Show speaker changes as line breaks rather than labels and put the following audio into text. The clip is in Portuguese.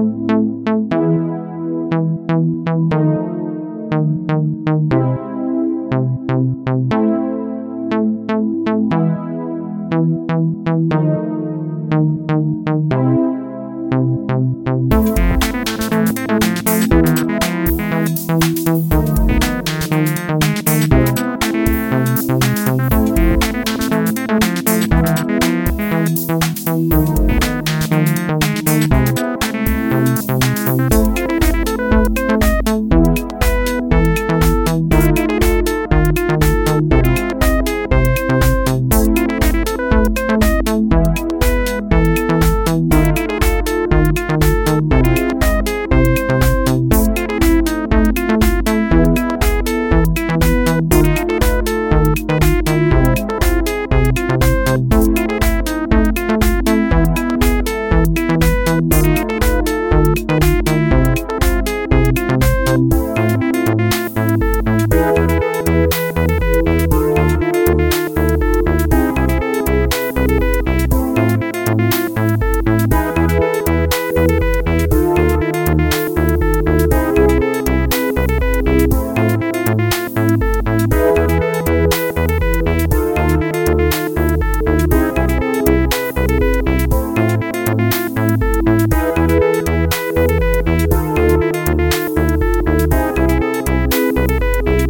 Música